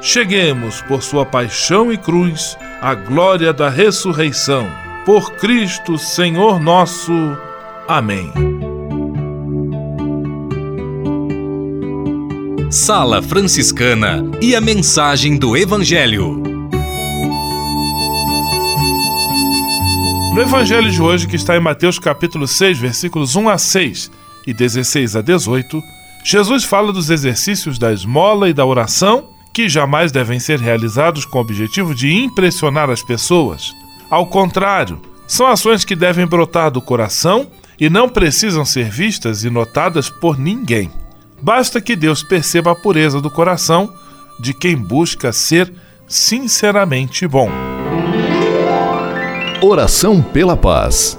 cheguemos, por sua paixão e cruz, à glória da ressurreição. Por Cristo, Senhor nosso. Amém. Sala Franciscana e a mensagem do Evangelho. No Evangelho de hoje, que está em Mateus capítulo 6, versículos 1 a 6 e 16 a 18, Jesus fala dos exercícios da esmola e da oração que jamais devem ser realizados com o objetivo de impressionar as pessoas. Ao contrário, são ações que devem brotar do coração e não precisam ser vistas e notadas por ninguém. Basta que Deus perceba a pureza do coração de quem busca ser sinceramente bom. Oração pela paz.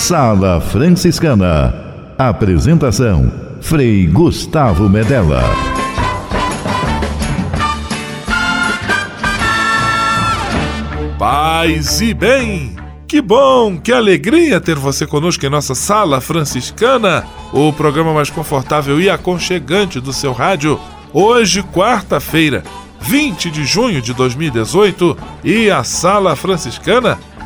Sala Franciscana. Apresentação: Frei Gustavo Medella. Paz e bem! Que bom, que alegria ter você conosco em nossa Sala Franciscana, o programa mais confortável e aconchegante do seu rádio. Hoje, quarta-feira, 20 de junho de 2018, e a Sala Franciscana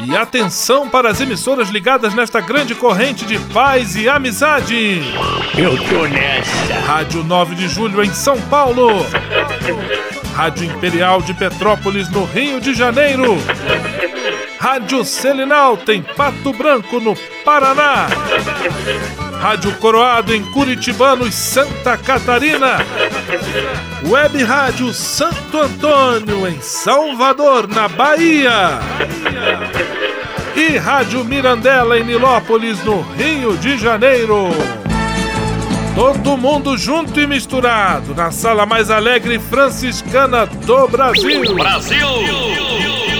E atenção para as emissoras ligadas nesta grande corrente de paz e amizade. Eu tô nessa. Rádio 9 de Julho em São Paulo. Rádio Imperial de Petrópolis no Rio de Janeiro. Rádio Selinalta em Pato Branco no Paraná. Rádio Coroado em Curitibano e Santa Catarina. Web Rádio Santo Antônio em Salvador, na Bahia. E Rádio Mirandela em Nilópolis, no Rio de Janeiro. Todo mundo junto e misturado na sala mais alegre franciscana do Brasil. Brasil!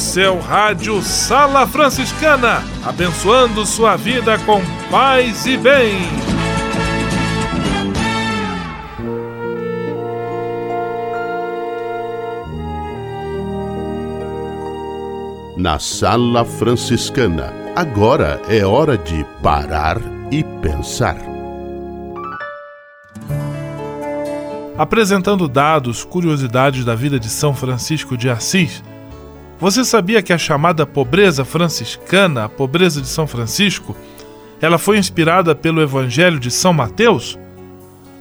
O seu rádio Sala Franciscana, abençoando sua vida com paz e bem. Na Sala Franciscana, agora é hora de parar e pensar. Apresentando dados, curiosidades da vida de São Francisco de Assis. Você sabia que a chamada pobreza franciscana, a pobreza de São Francisco, ela foi inspirada pelo Evangelho de São Mateus?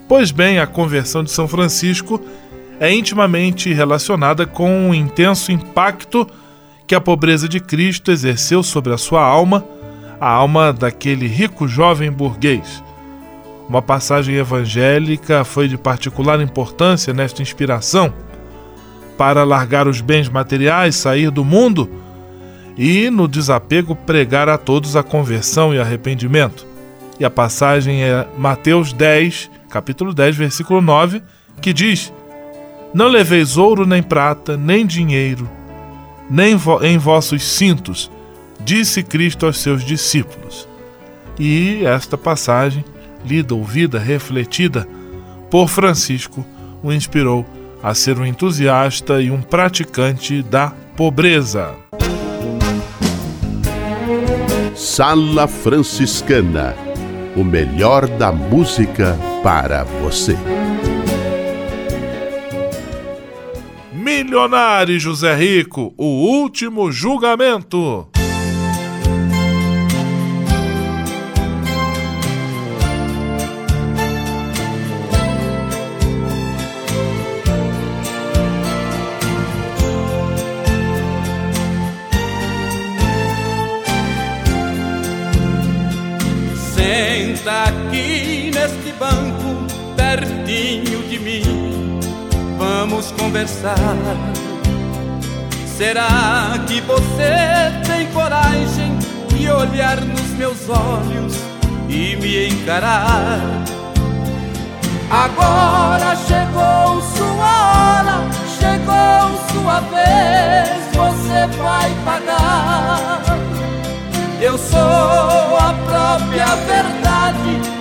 Pois bem, a conversão de São Francisco é intimamente relacionada com o intenso impacto que a pobreza de Cristo exerceu sobre a sua alma, a alma daquele rico jovem burguês. Uma passagem evangélica foi de particular importância nesta inspiração para largar os bens materiais, sair do mundo e, no desapego, pregar a todos a conversão e arrependimento. E a passagem é Mateus 10, capítulo 10, versículo 9, que diz: Não leveis ouro nem prata, nem dinheiro, nem em vossos cintos, disse Cristo aos seus discípulos. E esta passagem lida, ouvida, refletida por Francisco, o inspirou a ser um entusiasta e um praticante da pobreza. Sala Franciscana o melhor da música para você. Milionário José Rico, o último julgamento. Senta aqui neste banco, pertinho de mim. Vamos conversar. Será que você tem coragem de olhar nos meus olhos e me encarar? Agora chegou sua hora, chegou sua vez, você vai pagar. Eu sou a própria verdade.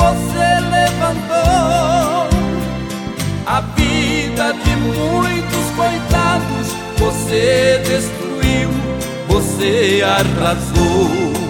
você levantou. A vida de muitos coitados você destruiu, você arrasou.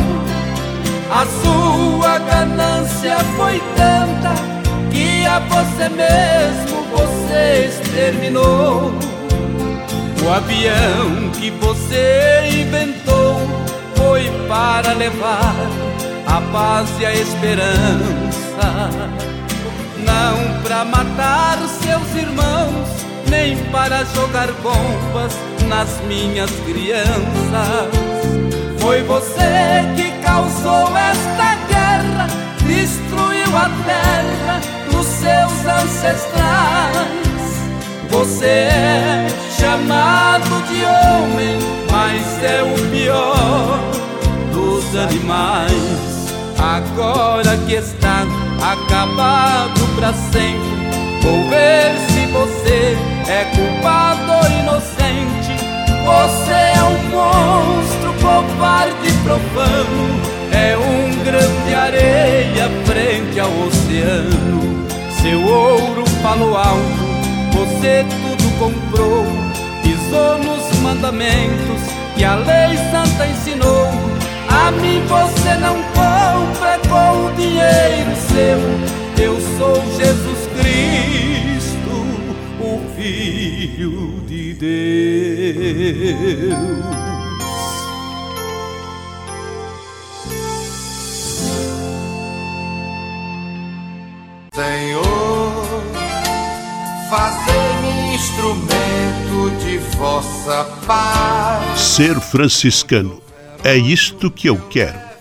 A sua ganância foi tanta que a você mesmo você exterminou. O avião que você inventou foi para levar a paz e a esperança, não para matar seus irmãos, nem para jogar bombas nas minhas crianças. Foi você que causou esta guerra, destruiu a terra dos seus ancestrais. Você é chamado de homem, mas é o pior dos animais. Agora que está acabado para sempre, vou ver se você é culpado ou inocente. Você é um monstro, covarde e profano. É um grande areia frente ao oceano. Seu ouro falou alto você tudo comprou, pisou nos mandamentos que a lei santa ensinou. A mim você não compra com o dinheiro seu. Eu sou Jesus Cristo, Filho de Deus. Fazei-me instrumento de vossa paz. Ser franciscano é isto que eu quero.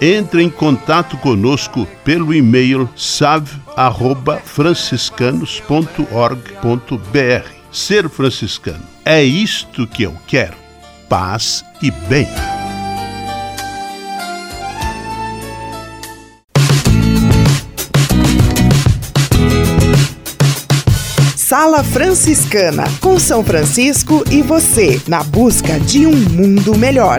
entre em contato conosco pelo e-mail save@franciscanos.org.br. Ser franciscano é isto que eu quero: paz e bem. Sala Franciscana, com São Francisco e você, na busca de um mundo melhor.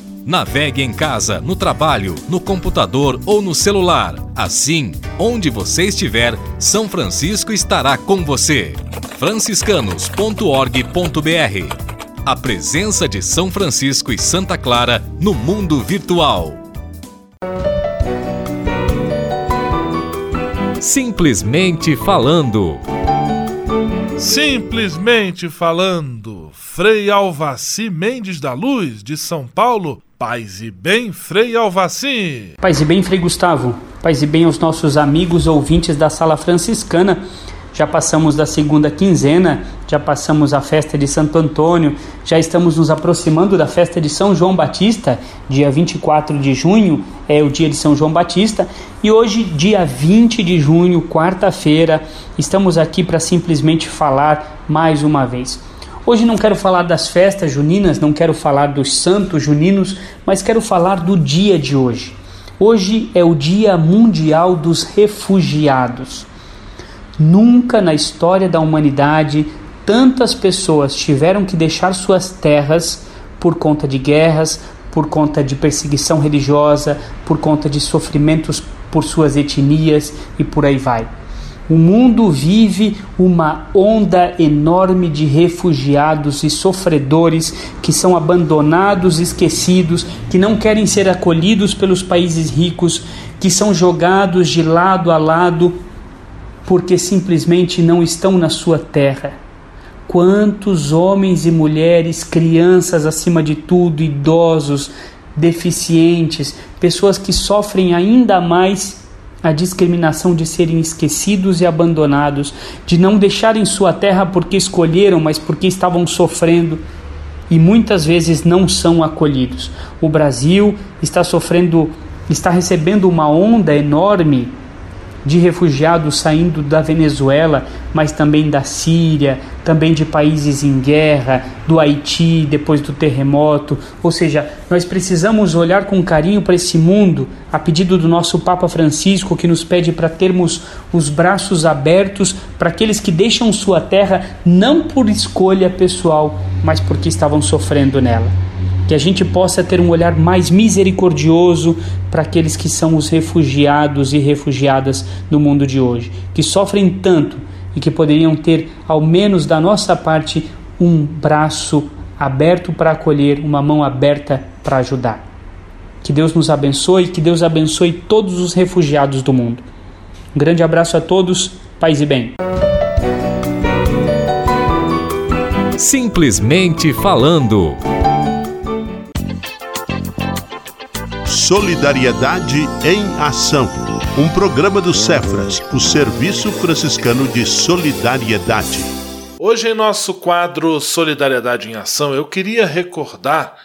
Navegue em casa, no trabalho, no computador ou no celular. Assim, onde você estiver, São Francisco estará com você. franciscanos.org.br A presença de São Francisco e Santa Clara no mundo virtual. Simplesmente falando. Simplesmente falando, Frei Alvaci Mendes da Luz, de São Paulo, Paz e bem, Frei Alvaci. Paz e bem, Frei Gustavo. Paz e bem aos nossos amigos ouvintes da Sala Franciscana. Já passamos da segunda quinzena, já passamos a festa de Santo Antônio, já estamos nos aproximando da festa de São João Batista, dia 24 de junho é o dia de São João Batista, e hoje, dia 20 de junho, quarta-feira, estamos aqui para simplesmente falar mais uma vez. Hoje não quero falar das festas juninas, não quero falar dos santos juninos, mas quero falar do dia de hoje. Hoje é o Dia Mundial dos Refugiados. Nunca na história da humanidade tantas pessoas tiveram que deixar suas terras por conta de guerras, por conta de perseguição religiosa, por conta de sofrimentos por suas etnias e por aí vai. O mundo vive uma onda enorme de refugiados e sofredores que são abandonados, esquecidos, que não querem ser acolhidos pelos países ricos, que são jogados de lado a lado porque simplesmente não estão na sua terra. Quantos homens e mulheres, crianças acima de tudo, idosos, deficientes, pessoas que sofrem ainda mais a discriminação de serem esquecidos e abandonados, de não deixarem sua terra porque escolheram, mas porque estavam sofrendo e muitas vezes não são acolhidos. O Brasil está sofrendo, está recebendo uma onda enorme de refugiados saindo da Venezuela, mas também da Síria, também de países em guerra, do Haiti depois do terremoto. Ou seja, nós precisamos olhar com carinho para esse mundo, a pedido do nosso Papa Francisco, que nos pede para termos os braços abertos para aqueles que deixam sua terra não por escolha pessoal, mas porque estavam sofrendo nela que a gente possa ter um olhar mais misericordioso para aqueles que são os refugiados e refugiadas no mundo de hoje, que sofrem tanto e que poderiam ter, ao menos da nossa parte, um braço aberto para acolher, uma mão aberta para ajudar. Que Deus nos abençoe, que Deus abençoe todos os refugiados do mundo. Um grande abraço a todos, paz e bem. Simplesmente falando. Solidariedade em Ação. Um programa do Cefras, o Serviço Franciscano de Solidariedade. Hoje, em nosso quadro Solidariedade em Ação, eu queria recordar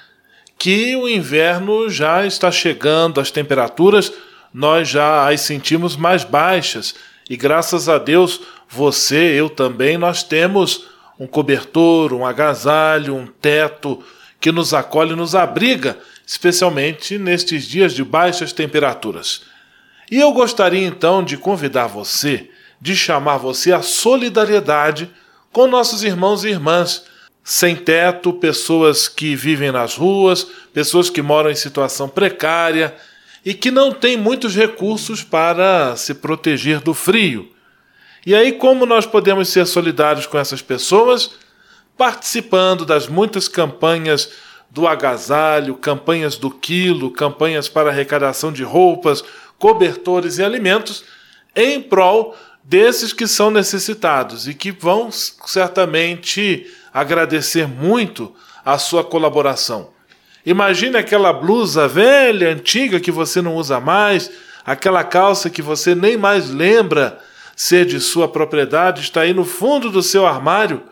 que o inverno já está chegando, as temperaturas nós já as sentimos mais baixas e graças a Deus, você, eu também, nós temos um cobertor, um agasalho, um teto que nos acolhe, nos abriga especialmente nestes dias de baixas temperaturas. E eu gostaria então de convidar você, de chamar você à solidariedade com nossos irmãos e irmãs sem teto, pessoas que vivem nas ruas, pessoas que moram em situação precária e que não têm muitos recursos para se proteger do frio. E aí, como nós podemos ser solidários com essas pessoas? Participando das muitas campanhas do agasalho, campanhas do quilo, campanhas para arrecadação de roupas, cobertores e alimentos em prol desses que são necessitados e que vão certamente agradecer muito a sua colaboração. Imagine aquela blusa velha, antiga que você não usa mais, aquela calça que você nem mais lembra ser de sua propriedade, está aí no fundo do seu armário,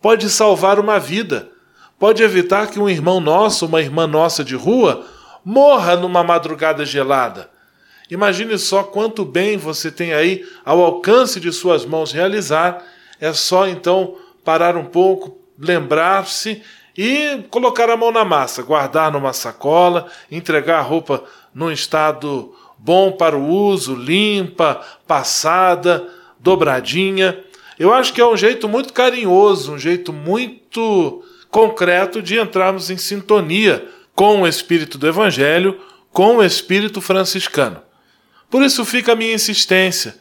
pode salvar uma vida pode evitar que um irmão nosso, uma irmã nossa de rua, morra numa madrugada gelada. Imagine só quanto bem você tem aí ao alcance de suas mãos realizar. É só então parar um pouco, lembrar-se e colocar a mão na massa, guardar numa sacola, entregar a roupa num estado bom para o uso, limpa, passada, dobradinha. Eu acho que é um jeito muito carinhoso, um jeito muito concreto de entrarmos em sintonia com o espírito do Evangelho, com o espírito franciscano. Por isso fica a minha insistência.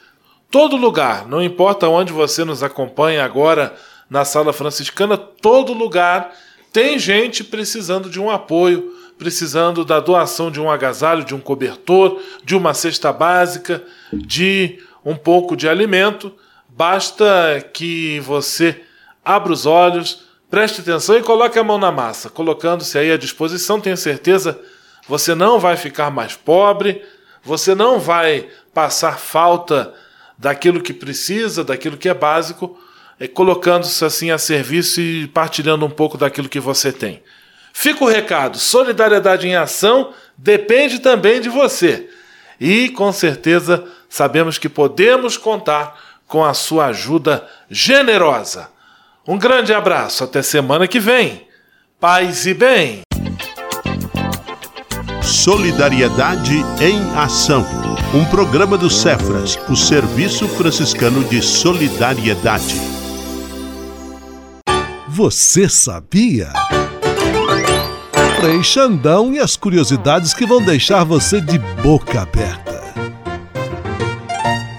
Todo lugar, não importa onde você nos acompanha agora na sala franciscana, todo lugar tem gente precisando de um apoio, precisando da doação de um agasalho, de um cobertor, de uma cesta básica, de um pouco de alimento. Basta que você abra os olhos, Preste atenção e coloque a mão na massa. Colocando-se aí à disposição, tenho certeza você não vai ficar mais pobre, você não vai passar falta daquilo que precisa, daquilo que é básico, é, colocando-se assim a serviço e partilhando um pouco daquilo que você tem. Fica o recado: solidariedade em ação depende também de você. E com certeza sabemos que podemos contar com a sua ajuda generosa. Um grande abraço, até semana que vem. Paz e bem. Solidariedade em Ação. Um programa do Cefras, o Serviço Franciscano de Solidariedade. Você sabia? Frei Xandão e as curiosidades que vão deixar você de boca aberta.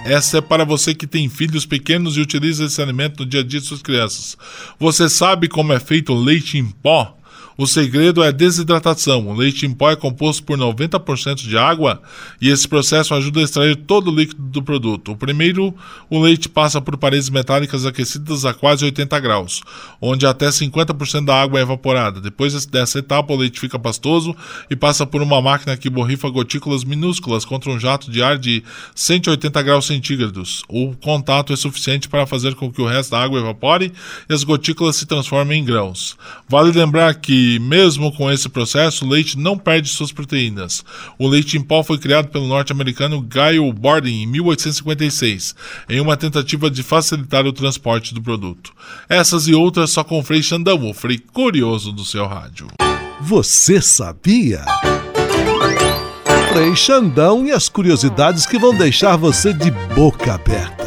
Essa é para você que tem filhos pequenos e utiliza esse alimento no dia a dia de suas crianças. Você sabe como é feito o leite em pó? O segredo é a desidratação. O leite em pó é composto por 90% de água e esse processo ajuda a extrair todo o líquido do produto. O primeiro, o leite passa por paredes metálicas aquecidas a quase 80 graus, onde até 50% da água é evaporada. Depois dessa etapa, o leite fica pastoso e passa por uma máquina que borrifa gotículas minúsculas contra um jato de ar de 180 graus centígrados. O contato é suficiente para fazer com que o resto da água evapore e as gotículas se transformem em grãos. Vale lembrar que, mesmo com esse processo, o leite não perde suas proteínas. O leite em pó foi criado pelo norte-americano Guy Borden em 1856, em uma tentativa de facilitar o transporte do produto. Essas e outras só com o Frei Xandão, o Frei curioso do seu rádio. Você sabia? Frei Xandão e as curiosidades que vão deixar você de boca aberta.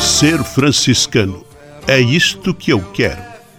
Ser franciscano. É isto que eu quero.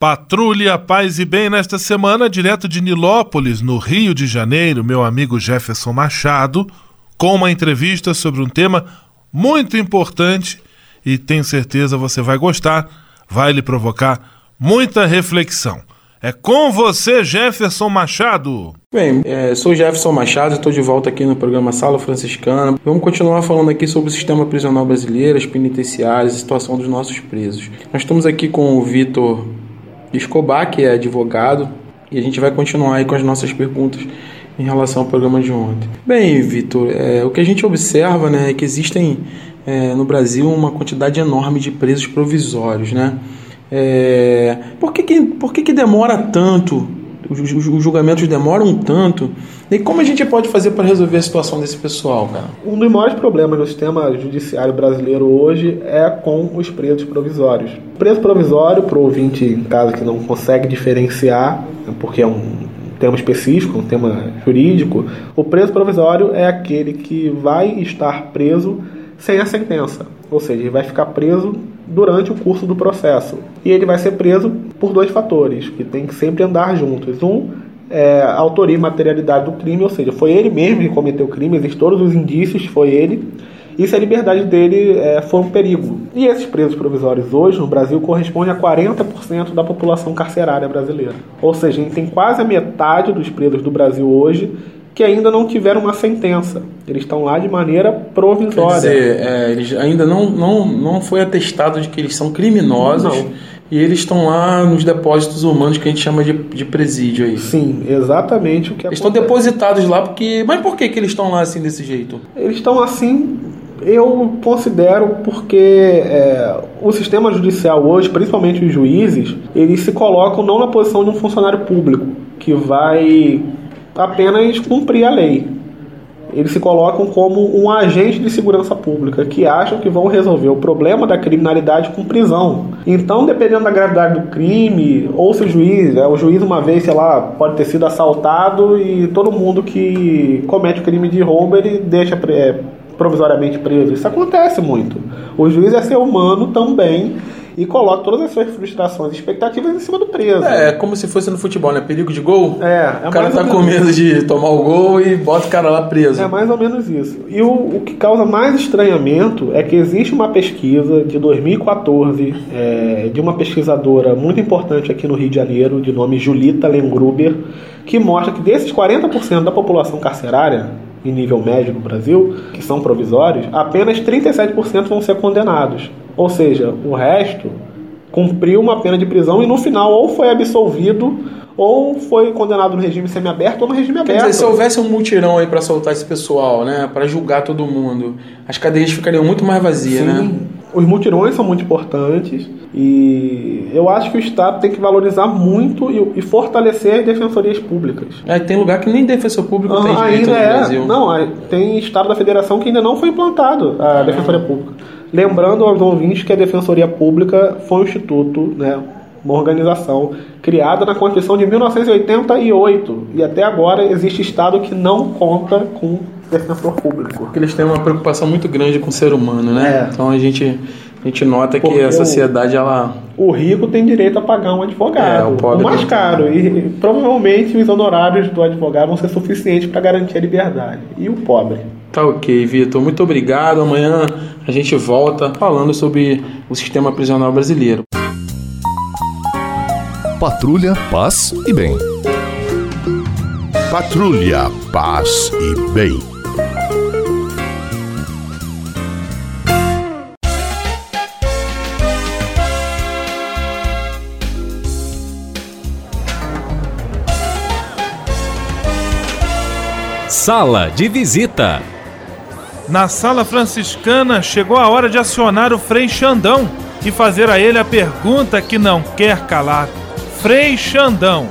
Patrulha Paz e Bem nesta semana, direto de Nilópolis, no Rio de Janeiro, meu amigo Jefferson Machado, com uma entrevista sobre um tema muito importante e tenho certeza você vai gostar, vai lhe provocar muita reflexão. É com você, Jefferson Machado. Bem, é, sou Jefferson Machado, estou de volta aqui no programa Sala Franciscana. Vamos continuar falando aqui sobre o sistema prisional brasileiro, as penitenciárias, a situação dos nossos presos. Nós estamos aqui com o Vitor Escobar, que é advogado, e a gente vai continuar aí com as nossas perguntas em relação ao programa de ontem. Bem, Vitor, é, o que a gente observa né, é que existem é, no Brasil uma quantidade enorme de presos provisórios. Né? É, por que, que, por que, que demora tanto os, os julgamentos demoram tanto. E como a gente pode fazer para resolver a situação desse pessoal, cara? Um dos maiores problemas do sistema judiciário brasileiro hoje é com os presos provisórios. Preso provisório, para o ouvinte em casa que não consegue diferenciar, porque é um tema específico, um tema jurídico, o preso provisório é aquele que vai estar preso sem a sentença, ou seja, ele vai ficar preso durante o curso do processo. E ele vai ser preso por dois fatores, que tem que sempre andar juntos. Um é autoria e materialidade do crime, ou seja, foi ele mesmo que cometeu o crime, existem todos os indícios, foi ele, e se a liberdade dele é, for um perigo. E esses presos provisórios hoje no Brasil correspondem a 40% da população carcerária brasileira. Ou seja, a gente tem quase a metade dos presos do Brasil hoje que ainda não tiveram uma sentença. Eles estão lá de maneira provisória. Quer dizer, é, eles ainda não, não, não foi atestado de que eles são criminosos. Não. E eles estão lá nos depósitos humanos que a gente chama de, de presídio aí. Sim, exatamente o que Eles estão depositados lá porque. Mas por que, que eles estão lá assim desse jeito? Eles estão assim eu considero porque é, o sistema judicial hoje, principalmente os juízes, eles se colocam não na posição de um funcionário público que vai apenas cumprir a lei. eles se colocam como um agente de segurança pública que acham que vão resolver o problema da criminalidade com prisão. Então, dependendo da gravidade do crime, ou se o juiz, é, o juiz uma vez, sei lá, pode ter sido assaltado e todo mundo que comete o crime de roubo ele deixa é, provisoriamente preso. Isso acontece muito. O juiz é ser humano também e coloca todas as suas frustrações e expectativas em cima do preso. É, como se fosse no futebol, né? Perigo de gol. É, é o cara tá com medo de tomar o gol e bota o cara lá preso. É mais ou menos isso. E o, o que causa mais estranhamento é que existe uma pesquisa de 2014 é, de uma pesquisadora muito importante aqui no Rio de Janeiro, de nome Julita Lengruber, que mostra que desses 40% da população carcerária, em nível médio no Brasil, que são provisórios, apenas 37% vão ser condenados. Ou seja, o resto cumpriu uma pena de prisão e no final ou foi absolvido ou foi condenado no regime semiaberto ou no regime aberto. Quer dizer, se houvesse um mutirão aí para soltar esse pessoal, né, para julgar todo mundo, as cadeias ficariam muito mais vazias, Sim. né? Os mutirões são muito importantes e eu acho que o Estado tem que valorizar muito e, e fortalecer as defensorias públicas. É, tem lugar que nem defensor público ah, tem direito ainda no é. Brasil. Não, tem Estado da Federação que ainda não foi implantado a ah. defensoria pública. Lembrando aos ouvintes que a Defensoria Pública foi um instituto, né, uma organização criada na Constituição de 1988 e até agora existe Estado que não conta com defensor público. Porque eles têm uma preocupação muito grande com o ser humano, né? É. Então a gente a gente nota Porque que a sociedade ela o rico tem direito a pagar um advogado, é, o, pobre o mais caro e, e provavelmente os honorários do advogado vão ser suficientes para garantir a liberdade. E o pobre Tá ok, Vitor. Muito obrigado. Amanhã a gente volta falando sobre o sistema prisional brasileiro. Patrulha, paz e bem. Patrulha, paz e bem. Sala de visita. Na sala franciscana chegou a hora de acionar o Frei Xandão e fazer a ele a pergunta que não quer calar. Frei Xandão,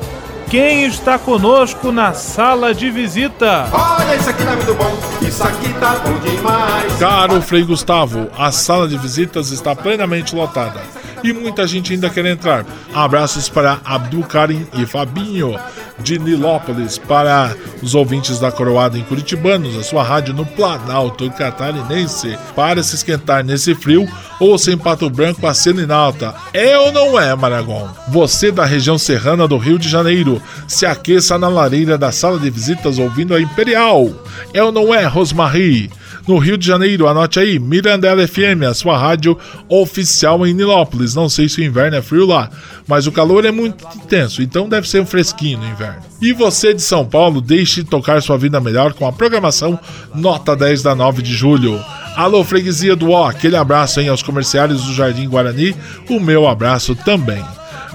quem está conosco na sala de visita? Olha, isso aqui tá muito bom, isso aqui tá bom demais. Caro Frei Gustavo, a sala de visitas está plenamente lotada e muita gente ainda quer entrar. Abraços para Abdul Karim e Fabinho de Nilópolis, para os ouvintes da Coroada em Curitibanos, a sua rádio no Planalto Catarinense, para se esquentar nesse frio, ou sem Pato Branco a Selinalta. É ou não é, Maragon? Você da região serrana do Rio de Janeiro, se aqueça na lareira da sala de visitas ouvindo a Imperial. É ou não é, Rosmarie? no Rio de Janeiro. Anote aí, Mirandela FM, a sua rádio oficial em Nilópolis. Não sei se o inverno é frio lá, mas o calor é muito intenso, então deve ser um fresquinho no inverno. E você de São Paulo, deixe tocar sua vida melhor com a programação Nota 10 da 9 de julho. Alô, freguesia do O, aquele abraço hein, aos comerciários do Jardim Guarani, o meu abraço também.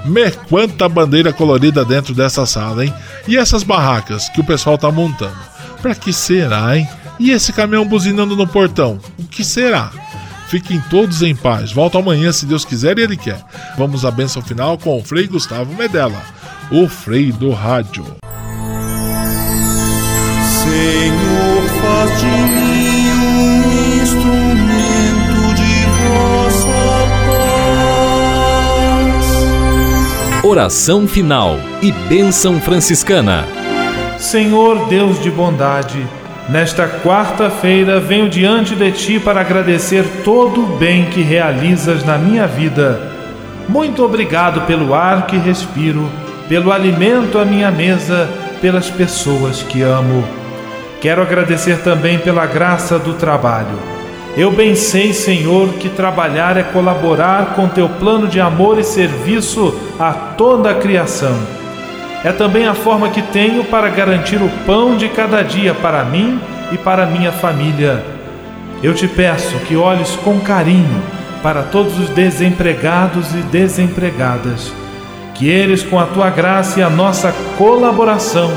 Me quanta bandeira colorida dentro dessa sala, hein? E essas barracas que o pessoal tá montando? Pra que será, hein? E esse caminhão buzinando no portão? O que será? Fiquem todos em paz. Volto amanhã, se Deus quiser e Ele quer. Vamos à bênção final com o Frei Gustavo Medella, o Frei do Rádio. Senhor, faz de mim um instrumento de vossa paz. Oração final e bênção franciscana. Senhor Deus de bondade, Nesta quarta-feira venho diante de ti para agradecer todo o bem que realizas na minha vida. Muito obrigado pelo ar que respiro, pelo alimento à minha mesa, pelas pessoas que amo. Quero agradecer também pela graça do trabalho. Eu bem sei, Senhor, que trabalhar é colaborar com teu plano de amor e serviço a toda a criação é também a forma que tenho para garantir o pão de cada dia para mim e para minha família. Eu te peço que olhes com carinho para todos os desempregados e desempregadas, que eles, com a tua graça e a nossa colaboração,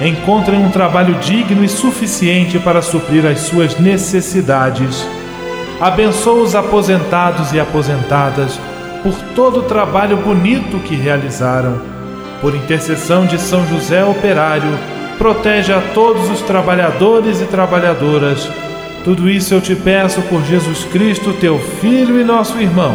encontrem um trabalho digno e suficiente para suprir as suas necessidades. Abençoa os aposentados e aposentadas por todo o trabalho bonito que realizaram por intercessão de São José Operário, protege a todos os trabalhadores e trabalhadoras. Tudo isso eu te peço por Jesus Cristo, teu Filho e nosso irmão,